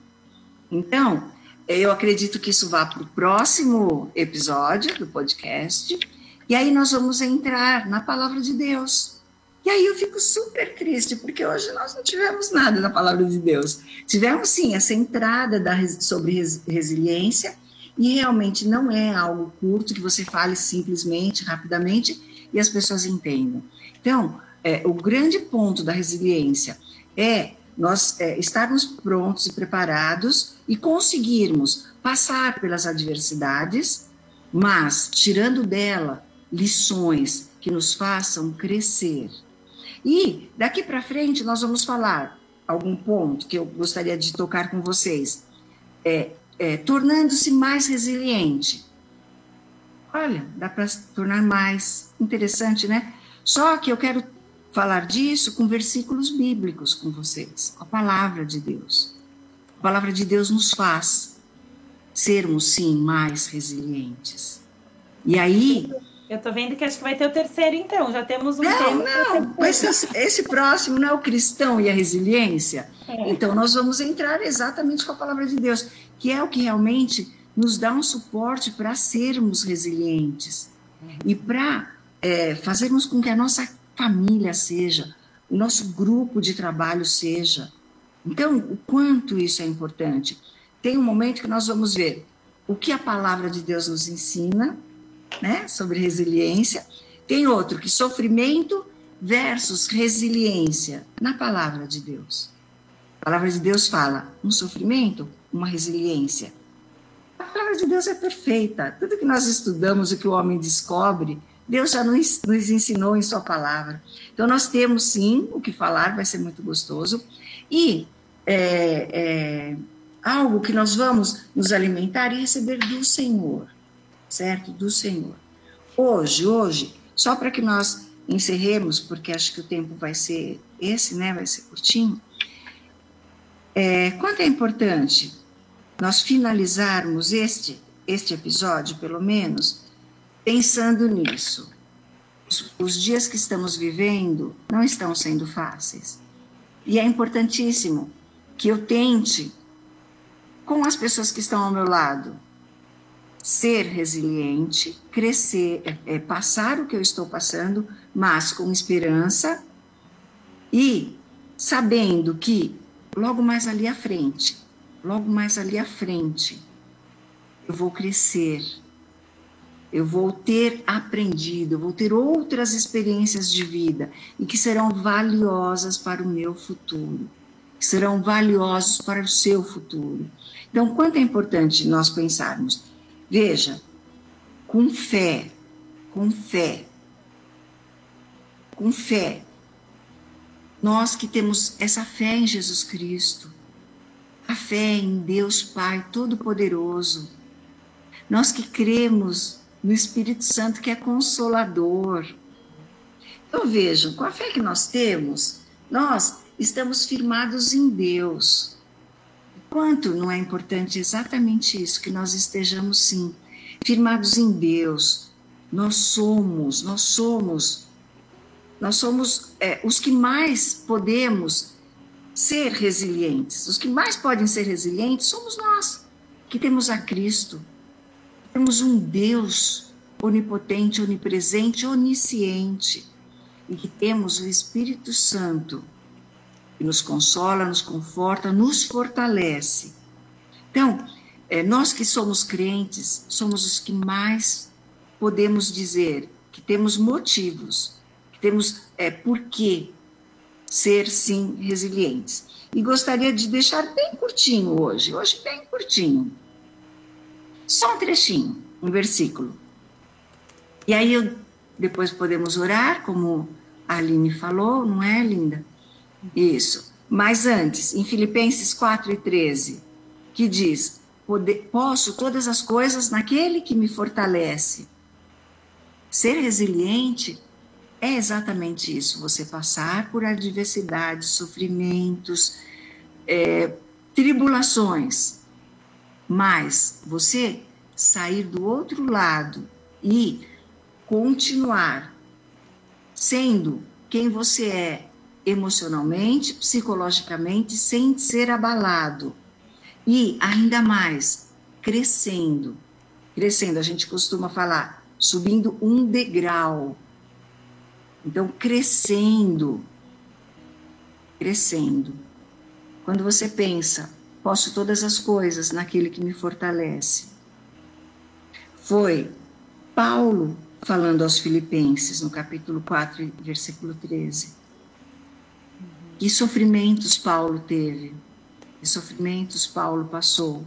Então, eu acredito que isso vá para o próximo episódio do podcast, e aí nós vamos entrar na palavra de Deus. E aí eu fico super triste, porque hoje nós não tivemos nada na palavra de Deus. Tivemos sim essa entrada da, sobre res, resiliência, e realmente não é algo curto que você fale simplesmente, rapidamente, e as pessoas entendam. Então, é, o grande ponto da resiliência é nós é, estarmos prontos e preparados e conseguirmos passar pelas adversidades, mas tirando dela lições que nos façam crescer. E daqui para frente nós vamos falar algum ponto que eu gostaria de tocar com vocês. É, é tornando-se mais resiliente. Olha, dá para tornar mais interessante, né? Só que eu quero falar disso com versículos bíblicos com vocês, com a palavra de Deus. A palavra de Deus nos faz sermos, sim, mais resilientes. E aí. Eu tô vendo que acho que vai ter o terceiro, então. Já temos um. Não, não. Mas esse, esse, próximo não é o cristão e a resiliência. É. Então, nós vamos entrar exatamente com a palavra de Deus, que é o que realmente nos dá um suporte para sermos resilientes e para é, fazermos com que a nossa família seja, o nosso grupo de trabalho seja. Então, o quanto isso é importante. Tem um momento que nós vamos ver o que a palavra de Deus nos ensina, né, sobre resiliência. Tem outro que sofrimento versus resiliência na palavra de Deus. A palavra de Deus fala um sofrimento, uma resiliência. A palavra de Deus é perfeita. Tudo que nós estudamos, o que o homem descobre, Deus já nos, nos ensinou em Sua palavra. Então, nós temos sim o que falar, vai ser muito gostoso. E é, é, algo que nós vamos nos alimentar e receber do Senhor, certo? Do Senhor. Hoje, hoje, só para que nós encerremos, porque acho que o tempo vai ser esse, né? Vai ser curtinho. É, quanto é importante nós finalizarmos este, este episódio, pelo menos, pensando nisso. Os, os dias que estamos vivendo não estão sendo fáceis. E é importantíssimo que eu tente, com as pessoas que estão ao meu lado, ser resiliente, crescer, é, é, passar o que eu estou passando, mas com esperança e sabendo que logo mais ali à frente, logo mais ali à frente, eu vou crescer, eu vou ter aprendido, eu vou ter outras experiências de vida e que serão valiosas para o meu futuro, que serão valiosos para o seu futuro. Então, quanto é importante nós pensarmos? Veja, com fé, com fé, com fé, nós que temos essa fé em Jesus Cristo, a fé em Deus Pai Todo-Poderoso, nós que cremos no Espírito Santo que é consolador. Então vejam, com a fé que nós temos, nós estamos firmados em Deus. Quanto não é importante exatamente isso, que nós estejamos sim, firmados em Deus. Nós somos, nós somos, nós somos é, os que mais podemos ser resilientes. Os que mais podem ser resilientes somos nós, que temos a Cristo temos um Deus onipotente, onipresente, onisciente, e que temos o Espírito Santo, nos consola, nos conforta, nos fortalece. Então, é, nós que somos crentes, somos os que mais podemos dizer que temos motivos, que temos é, por que ser, sim, resilientes. E gostaria de deixar bem curtinho hoje, hoje bem curtinho. Só um trechinho, um versículo. E aí depois podemos orar, como a Aline falou, não é, linda? Isso. Mas antes, em Filipenses 4 e 13, que diz: Posso todas as coisas naquele que me fortalece. Ser resiliente é exatamente isso: você passar por adversidades, sofrimentos, é, tribulações, mas você sair do outro lado e continuar sendo quem você é emocionalmente, psicologicamente, sem ser abalado. E ainda mais, crescendo. Crescendo, a gente costuma falar, subindo um degrau. Então, crescendo. Crescendo. Quando você pensa, posso todas as coisas naquele que me fortalece. Foi Paulo falando aos Filipenses, no capítulo 4, versículo 13. Que sofrimentos Paulo teve, que sofrimentos Paulo passou.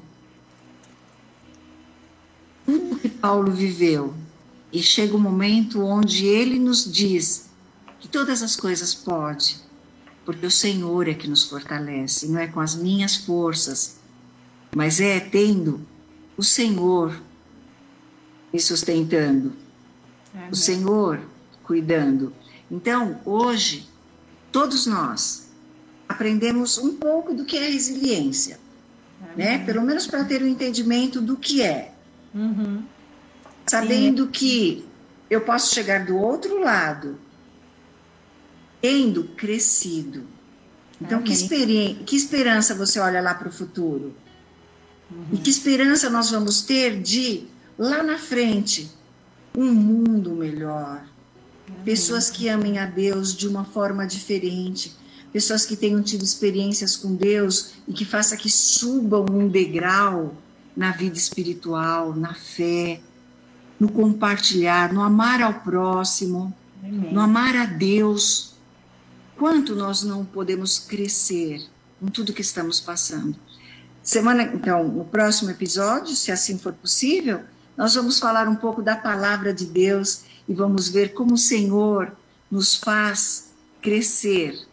Tudo que Paulo viveu, e chega o um momento onde ele nos diz que todas as coisas pode, porque o Senhor é que nos fortalece, não é com as minhas forças, mas é tendo o Senhor me sustentando, Amém. o Senhor cuidando. Então, hoje, todos nós aprendemos um pouco do que é resiliência, né? Pelo menos para ter o um entendimento do que é. Uhum. Sabendo Sim. que eu posso chegar do outro lado, tendo crescido. Então, que, que, esperança você olha lá para o futuro? Uhum. E que esperança nós vamos ter de, lá na frente, um mundo melhor, pessoas que amem a Deus de uma forma diferente, pessoas que tenham tido experiências com Deus e que faça que subam um degrau na vida espiritual, na fé, no compartilhar, no amar ao próximo, Amém. no amar a Deus. Quanto nós não podemos crescer com tudo que estamos passando. Semana, então, no próximo episódio, se assim for possível, nós vamos falar um pouco da palavra de Deus e vamos ver como o Senhor nos faz crescer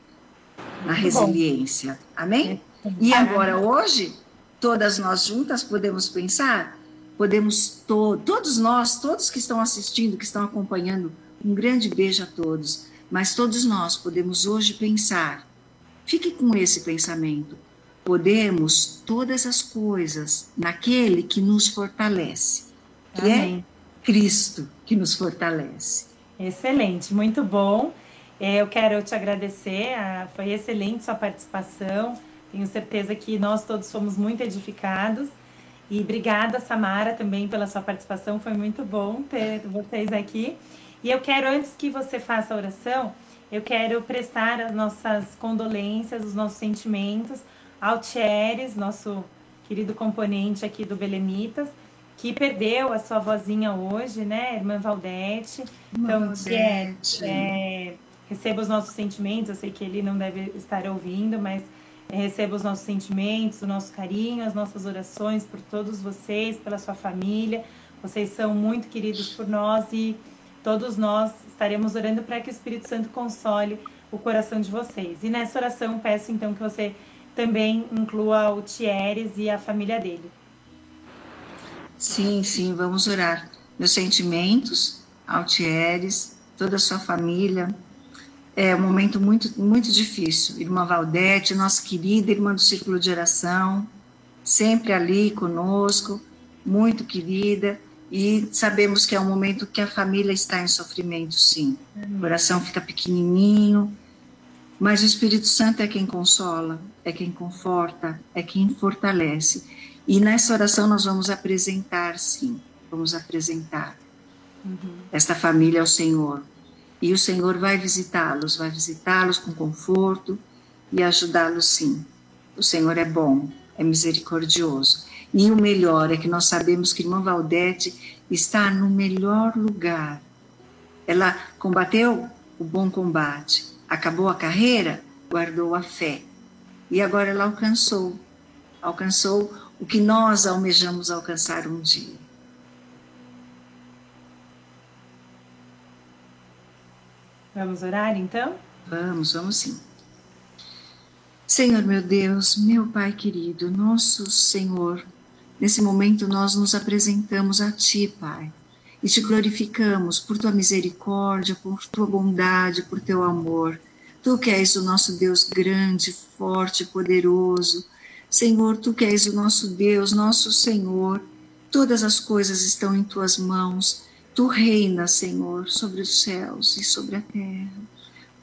na resiliência. Amém? E agora, hoje, todas nós juntas podemos pensar, podemos, to todos nós, todos que estão assistindo, que estão acompanhando, um grande beijo a todos, mas todos nós podemos hoje pensar, fique com esse pensamento, podemos todas as coisas naquele que nos fortalece, que é Amém. é Cristo que nos fortalece. Excelente, muito bom. É, eu quero te agradecer, foi excelente sua participação. Tenho certeza que nós todos fomos muito edificados. E obrigada, Samara, também pela sua participação. Foi muito bom ter vocês aqui. E eu quero, antes que você faça a oração, eu quero prestar as nossas condolências, os nossos sentimentos ao Thieres, nosso querido componente aqui do Belemitas, que perdeu a sua vozinha hoje, né, irmã Valdete. Então, Valdete. É, receba os nossos sentimentos, eu sei que ele não deve estar ouvindo, mas receba os nossos sentimentos, o nosso carinho, as nossas orações por todos vocês, pela sua família. Vocês são muito queridos por nós e todos nós estaremos orando para que o Espírito Santo console o coração de vocês. E nessa oração peço então que você também inclua o Thieres e a família dele. Sim, sim, vamos orar. Meus sentimentos, Altieres, toda a sua família. É um momento muito, muito difícil. Irmã Valdete, nossa querida irmã do Círculo de Oração, sempre ali conosco, muito querida. E sabemos que é um momento que a família está em sofrimento, sim. O coração fica pequenininho, mas o Espírito Santo é quem consola, é quem conforta, é quem fortalece. E nessa oração nós vamos apresentar, sim, vamos apresentar uhum. esta família ao Senhor. E o Senhor vai visitá-los, vai visitá-los com conforto e ajudá-los, sim. O Senhor é bom, é misericordioso. E o melhor é que nós sabemos que irmã Valdete está no melhor lugar. Ela combateu o bom combate, acabou a carreira, guardou a fé. E agora ela alcançou, alcançou o que nós almejamos alcançar um dia. Vamos orar então? Vamos, vamos sim. Senhor meu Deus, meu Pai querido, nosso Senhor, nesse momento nós nos apresentamos a Ti, Pai, e te glorificamos por Tua misericórdia, por Tua bondade, por Teu amor. Tu que és o nosso Deus grande, forte, poderoso. Senhor, tu que és o nosso Deus, nosso Senhor. Todas as coisas estão em tuas mãos. Tu reinas, Senhor, sobre os céus e sobre a terra.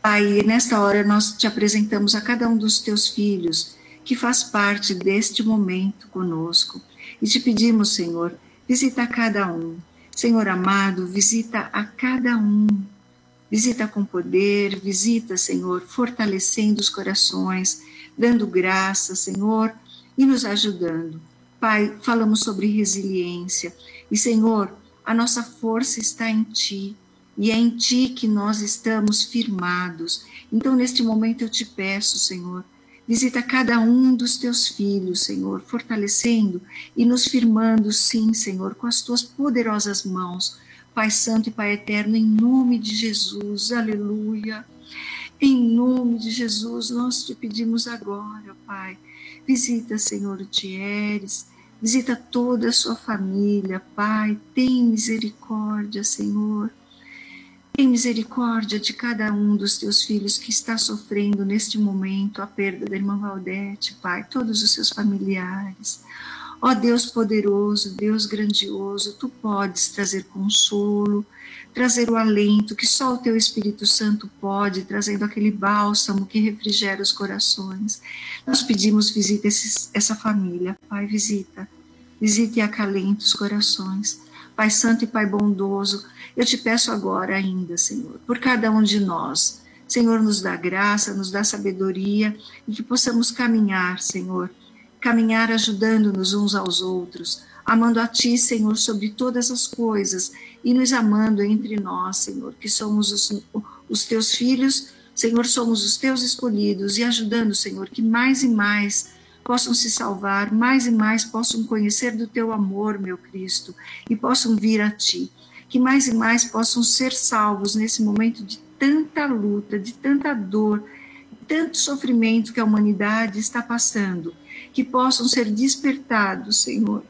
Pai, nesta hora nós te apresentamos a cada um dos teus filhos que faz parte deste momento conosco. E te pedimos, Senhor, visita cada um. Senhor amado, visita a cada um Visita com poder, visita, Senhor, fortalecendo os corações, dando graça, Senhor, e nos ajudando. Pai, falamos sobre resiliência. E, Senhor, a nossa força está em Ti. E é em Ti que nós estamos firmados. Então, neste momento, eu te peço, Senhor, visita cada um dos teus filhos, Senhor, fortalecendo e nos firmando, sim, Senhor, com as tuas poderosas mãos Pai Santo e Pai Eterno, em nome de Jesus, aleluia. Em nome de Jesus, nós te pedimos agora, Pai. Visita, Senhor, o Tieres, visita toda a sua família, Pai. Tem misericórdia, Senhor. Tem misericórdia de cada um dos teus filhos que está sofrendo neste momento a perda da irmã Valdete, Pai, todos os seus familiares. Ó Deus poderoso, Deus grandioso, tu podes trazer consolo, trazer o alento que só o teu Espírito Santo pode, trazendo aquele bálsamo que refrigera os corações. Nós pedimos visita esses, essa família, Pai, visita, visita e acalenta os corações. Pai Santo e Pai bondoso, eu te peço agora ainda, Senhor, por cada um de nós. Senhor, nos dá graça, nos dá sabedoria e que possamos caminhar, Senhor, caminhar ajudando-nos uns aos outros, amando a Ti, Senhor, sobre todas as coisas e nos amando entre nós, Senhor, que somos os, os Teus filhos, Senhor, somos os Teus escolhidos e ajudando, Senhor, que mais e mais possam se salvar, mais e mais possam conhecer do Teu amor, meu Cristo, e possam vir a Ti. Que mais e mais possam ser salvos nesse momento de tanta luta, de tanta dor, tanto sofrimento que a humanidade está passando que possam ser despertados, Senhor,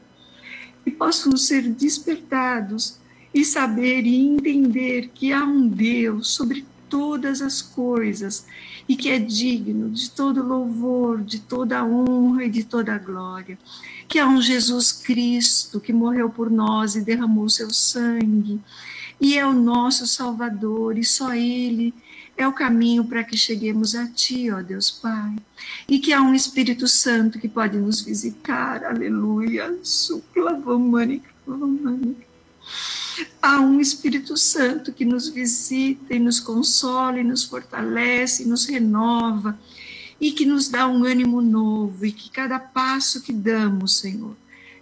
que possam ser despertados e saber e entender que há um Deus sobre todas as coisas e que é digno de todo louvor, de toda honra e de toda glória. Que há um Jesus Cristo que morreu por nós e derramou seu sangue e é o nosso Salvador e só Ele é o caminho para que cheguemos a Ti, ó Deus Pai. E que há um Espírito Santo que pode nos visitar, aleluia, suclavamânica, Há um Espírito Santo que nos visita e nos consola e nos fortalece, e nos renova e que nos dá um ânimo novo e que cada passo que damos, Senhor,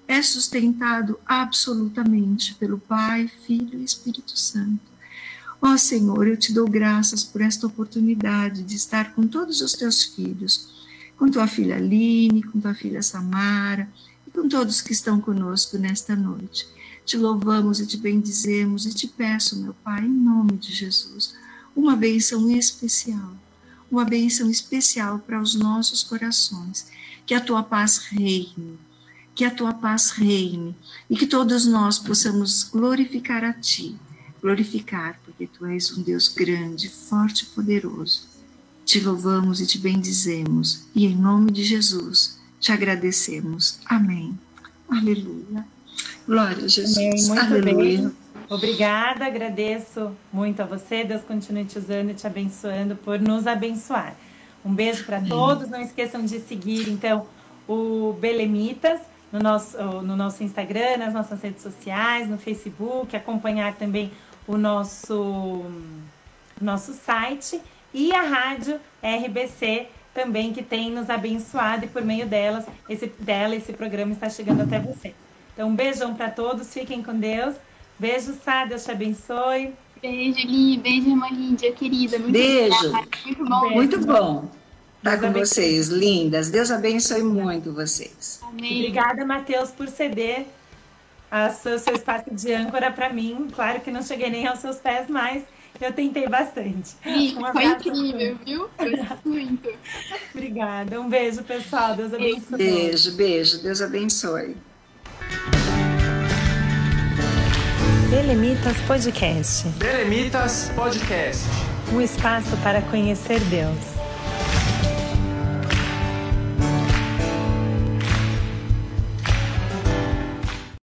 é sustentado absolutamente pelo Pai, Filho e Espírito Santo. Ó oh, Senhor, eu te dou graças por esta oportunidade de estar com todos os teus filhos, com tua filha Aline, com tua filha Samara e com todos que estão conosco nesta noite. Te louvamos e te bendizemos e te peço, meu Pai, em nome de Jesus, uma bênção especial, uma bênção especial para os nossos corações. Que a tua paz reine, que a tua paz reine e que todos nós possamos glorificar a ti glorificar, porque tu és um Deus grande, forte e poderoso. Te louvamos e te bendizemos, e em nome de Jesus te agradecemos. Amém. Aleluia. Glória a Jesus. Amém. Muito Aleluia. bem. Obrigada, agradeço muito a você. Deus continue te usando e te abençoando por nos abençoar. Um beijo para todos. Não esqueçam de seguir, então, o Belemitas no nosso, no nosso Instagram, nas nossas redes sociais, no Facebook, acompanhar também o nosso, nosso site e a rádio RBC também que tem nos abençoado e por meio delas, esse, dela, esse programa está chegando até você. Então, um beijão para todos, fiquem com Deus. Beijo, Sá, Deus te abençoe. Beijo, Li, beijo, irmã Lídia, querida. Muito beijo. Obrigada. Muito bom. Muito bom estar com vocês, lindas. Deus abençoe muito vocês. Amém. Obrigada, Matheus, por ceder a seu, seu espaço de âncora para mim. Claro que não cheguei nem aos seus pés, mas eu tentei bastante. Li, um foi incrível, viu? Foi muito. Obrigada. Um beijo, pessoal. Deus abençoe. Beijo, beijo. Deus abençoe. Belemitas Podcast. Belemitas Podcast. Um espaço para conhecer Deus.